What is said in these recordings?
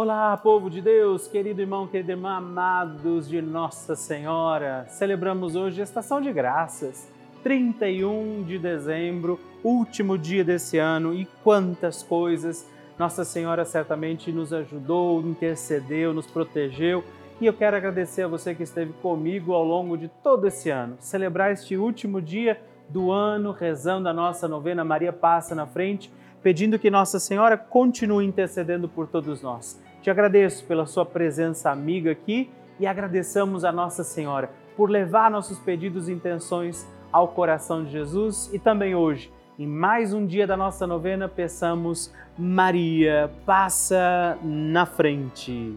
Olá, povo de Deus, querido irmão, querida irmã, amados de Nossa Senhora. Celebramos hoje a Estação de Graças, 31 de dezembro, último dia desse ano e quantas coisas Nossa Senhora certamente nos ajudou, intercedeu, nos protegeu. E eu quero agradecer a você que esteve comigo ao longo de todo esse ano. Celebrar este último dia do ano, rezando a nossa novena Maria Passa na Frente, pedindo que Nossa Senhora continue intercedendo por todos nós. Te agradeço pela sua presença amiga aqui e agradeçamos a Nossa Senhora por levar nossos pedidos e intenções ao coração de Jesus e também hoje, em mais um dia da nossa novena, peçamos Maria, passa na frente.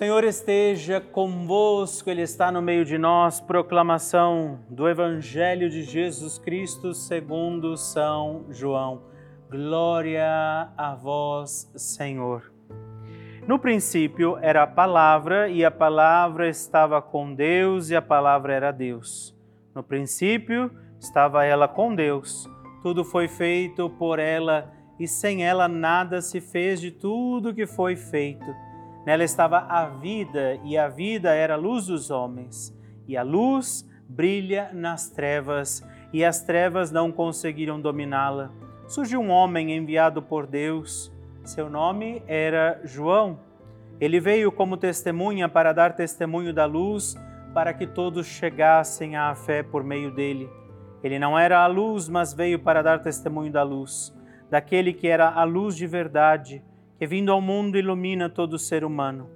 Senhor esteja convosco, Ele está no meio de nós. Proclamação do Evangelho de Jesus Cristo segundo São João. Glória a vós, Senhor. No princípio era a palavra, e a palavra estava com Deus, e a palavra era Deus. No princípio estava ela com Deus tudo foi feito por ela e sem ela nada se fez de tudo que foi feito. Nela estava a vida e a vida era a luz dos homens. E a luz brilha nas trevas e as trevas não conseguiram dominá-la. Surgiu um homem enviado por Deus. Seu nome era João. Ele veio como testemunha para dar testemunho da luz, para que todos chegassem à fé por meio dele. Ele não era a luz, mas veio para dar testemunho da luz, daquele que era a luz de verdade, que vindo ao mundo ilumina todo ser humano.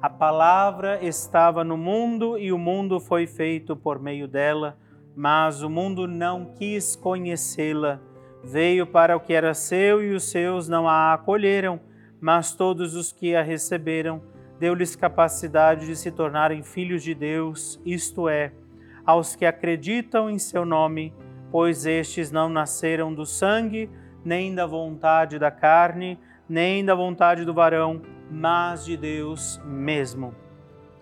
A palavra estava no mundo e o mundo foi feito por meio dela, mas o mundo não quis conhecê-la. Veio para o que era seu e os seus não a acolheram, mas todos os que a receberam, deu-lhes capacidade de se tornarem filhos de Deus, isto é, aos que acreditam em seu nome, pois estes não nasceram do sangue, nem da vontade da carne, nem da vontade do varão, mas de Deus mesmo.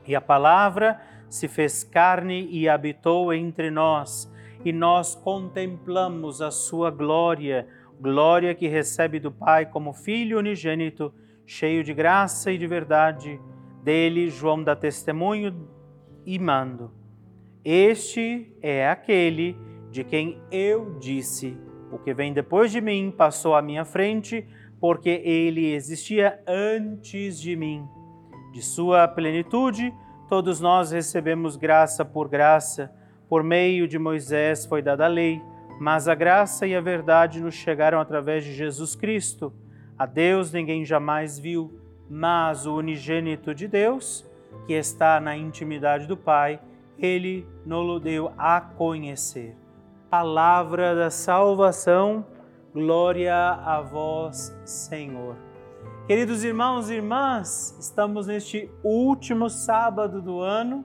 E a palavra se fez carne e habitou entre nós, e nós contemplamos a sua glória glória que recebe do Pai como Filho unigênito, cheio de graça e de verdade. Dele, João dá testemunho e mando. Este é aquele de quem eu disse: O que vem depois de mim passou à minha frente, porque ele existia antes de mim. De sua plenitude, todos nós recebemos graça por graça. Por meio de Moisés foi dada a lei mas a graça e a verdade nos chegaram através de Jesus Cristo. A Deus ninguém jamais viu, mas o unigênito de Deus, que está na intimidade do Pai, ele nos deu a conhecer. Palavra da salvação, glória a vós, Senhor. Queridos irmãos e irmãs, estamos neste último sábado do ano,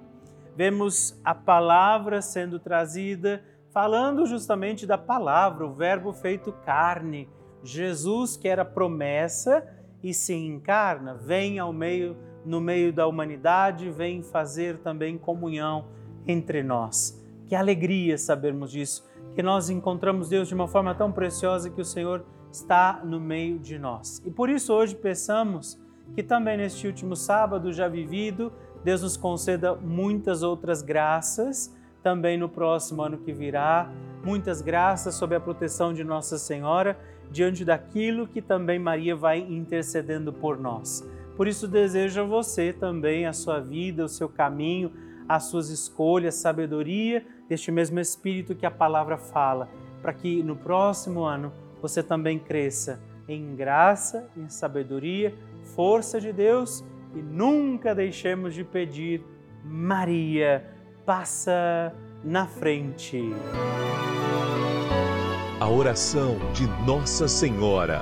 vemos a palavra sendo trazida falando justamente da palavra, o Verbo feito carne. Jesus, que era promessa e se encarna, vem ao meio, no meio da humanidade, vem fazer também comunhão entre nós. Que alegria sabermos disso, que nós encontramos Deus de uma forma tão preciosa que o Senhor está no meio de nós. E por isso hoje peçamos que também neste último sábado já vivido, Deus nos conceda muitas outras graças também no próximo ano que virá. Muitas graças sob a proteção de Nossa Senhora, diante daquilo que também Maria vai intercedendo por nós. Por isso desejo a você também a sua vida, o seu caminho, as suas escolhas, sabedoria deste mesmo Espírito que a palavra fala, para que no próximo ano você também cresça em graça, em sabedoria, força de Deus e nunca deixemos de pedir Maria passa na frente. A oração de Nossa Senhora.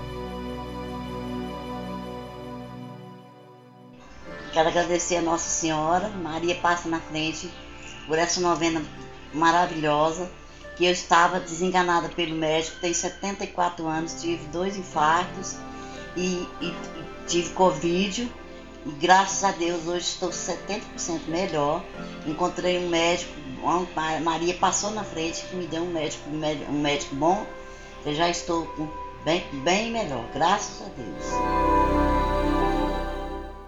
Quero agradecer a Nossa Senhora, Maria passa na frente, por essa novena maravilhosa, que eu estava desenganada pelo médico, tenho 74 anos, tive dois infartos e, e, tive Covid. E graças a Deus hoje estou 70% melhor. Encontrei um médico Maria passou na frente que me deu um médico, um médico bom. Eu já estou bem, bem melhor, graças a Deus.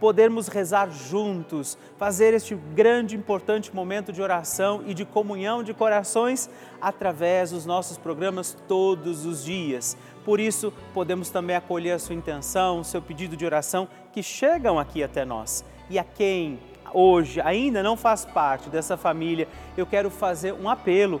podermos rezar juntos, fazer este grande importante momento de oração e de comunhão de corações através dos nossos programas todos os dias. Por isso, podemos também acolher a sua intenção, o seu pedido de oração que chegam aqui até nós. E a quem hoje ainda não faz parte dessa família, eu quero fazer um apelo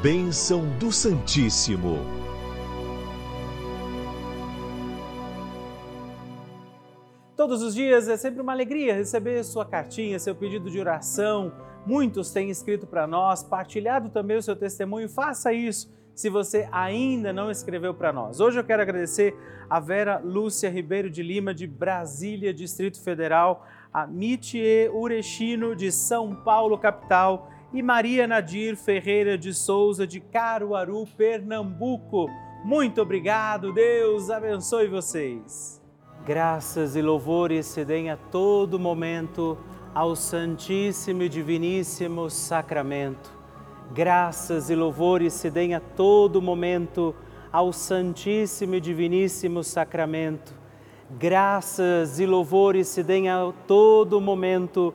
Bênção do Santíssimo. Todos os dias é sempre uma alegria receber sua cartinha, seu pedido de oração. Muitos têm escrito para nós, partilhado também o seu testemunho. Faça isso se você ainda não escreveu para nós. Hoje eu quero agradecer a Vera Lúcia Ribeiro de Lima, de Brasília, Distrito Federal, a Mitie Urechino, de São Paulo, capital e Maria Nadir Ferreira de Souza, de Caruaru, Pernambuco. Muito obrigado, Deus abençoe vocês. Graças e louvores se deem a todo momento ao Santíssimo e Diviníssimo Sacramento. Graças e louvores se deem a todo momento ao Santíssimo e Diviníssimo Sacramento. Graças e louvores se deem a todo momento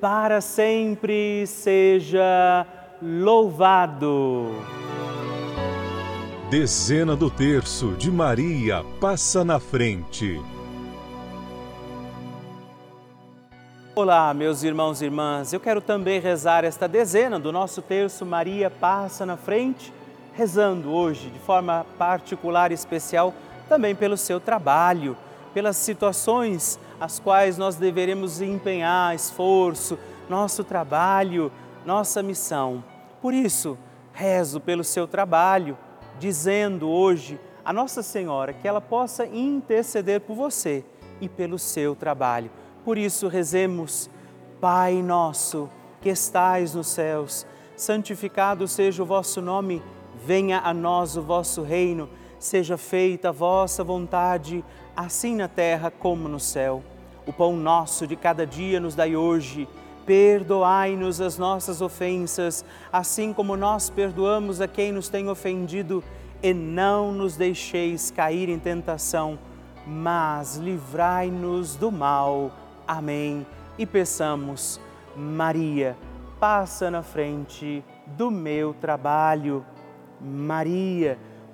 para sempre seja louvado. Dezena do terço de Maria passa na frente. Olá, meus irmãos e irmãs. Eu quero também rezar esta dezena do nosso terço Maria passa na frente, rezando hoje de forma particular e especial também pelo seu trabalho, pelas situações as quais nós deveremos empenhar esforço, nosso trabalho, nossa missão. Por isso, rezo pelo seu trabalho, dizendo hoje a Nossa Senhora que ela possa interceder por você e pelo seu trabalho. Por isso, rezemos, Pai nosso que estais nos céus, santificado seja o vosso nome, venha a nós o vosso reino, seja feita a vossa vontade assim na terra como no céu. O pão nosso de cada dia nos dai hoje. Perdoai-nos as nossas ofensas, assim como nós perdoamos a quem nos tem ofendido, e não nos deixeis cair em tentação, mas livrai-nos do mal. Amém. E peçamos, Maria, passa na frente do meu trabalho. Maria,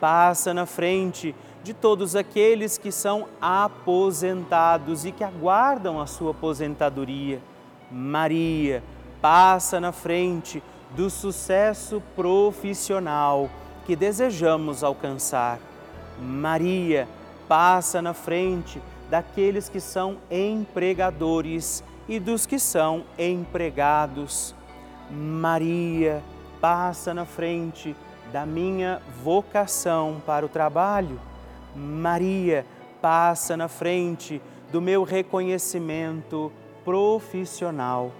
passa na frente de todos aqueles que são aposentados e que aguardam a sua aposentadoria. Maria passa na frente do sucesso profissional que desejamos alcançar. Maria passa na frente daqueles que são empregadores e dos que são empregados. Maria passa na frente da minha vocação para o trabalho. Maria passa na frente do meu reconhecimento profissional.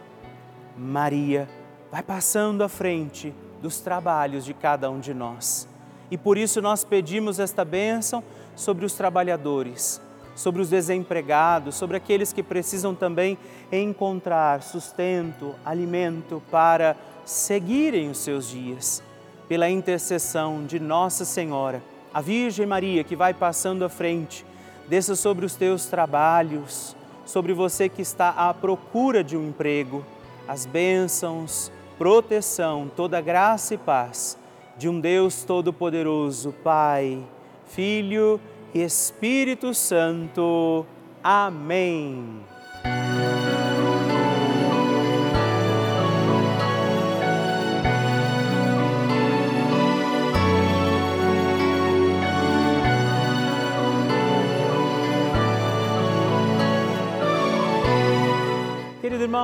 Maria vai passando à frente dos trabalhos de cada um de nós. E por isso nós pedimos esta bênção sobre os trabalhadores, sobre os desempregados, sobre aqueles que precisam também encontrar sustento, alimento para seguirem os seus dias. Pela intercessão de Nossa Senhora, a Virgem Maria que vai passando à frente, desça sobre os teus trabalhos, sobre você que está à procura de um emprego, as bênçãos, proteção, toda graça e paz de um Deus Todo-Poderoso, Pai, Filho e Espírito Santo. Amém.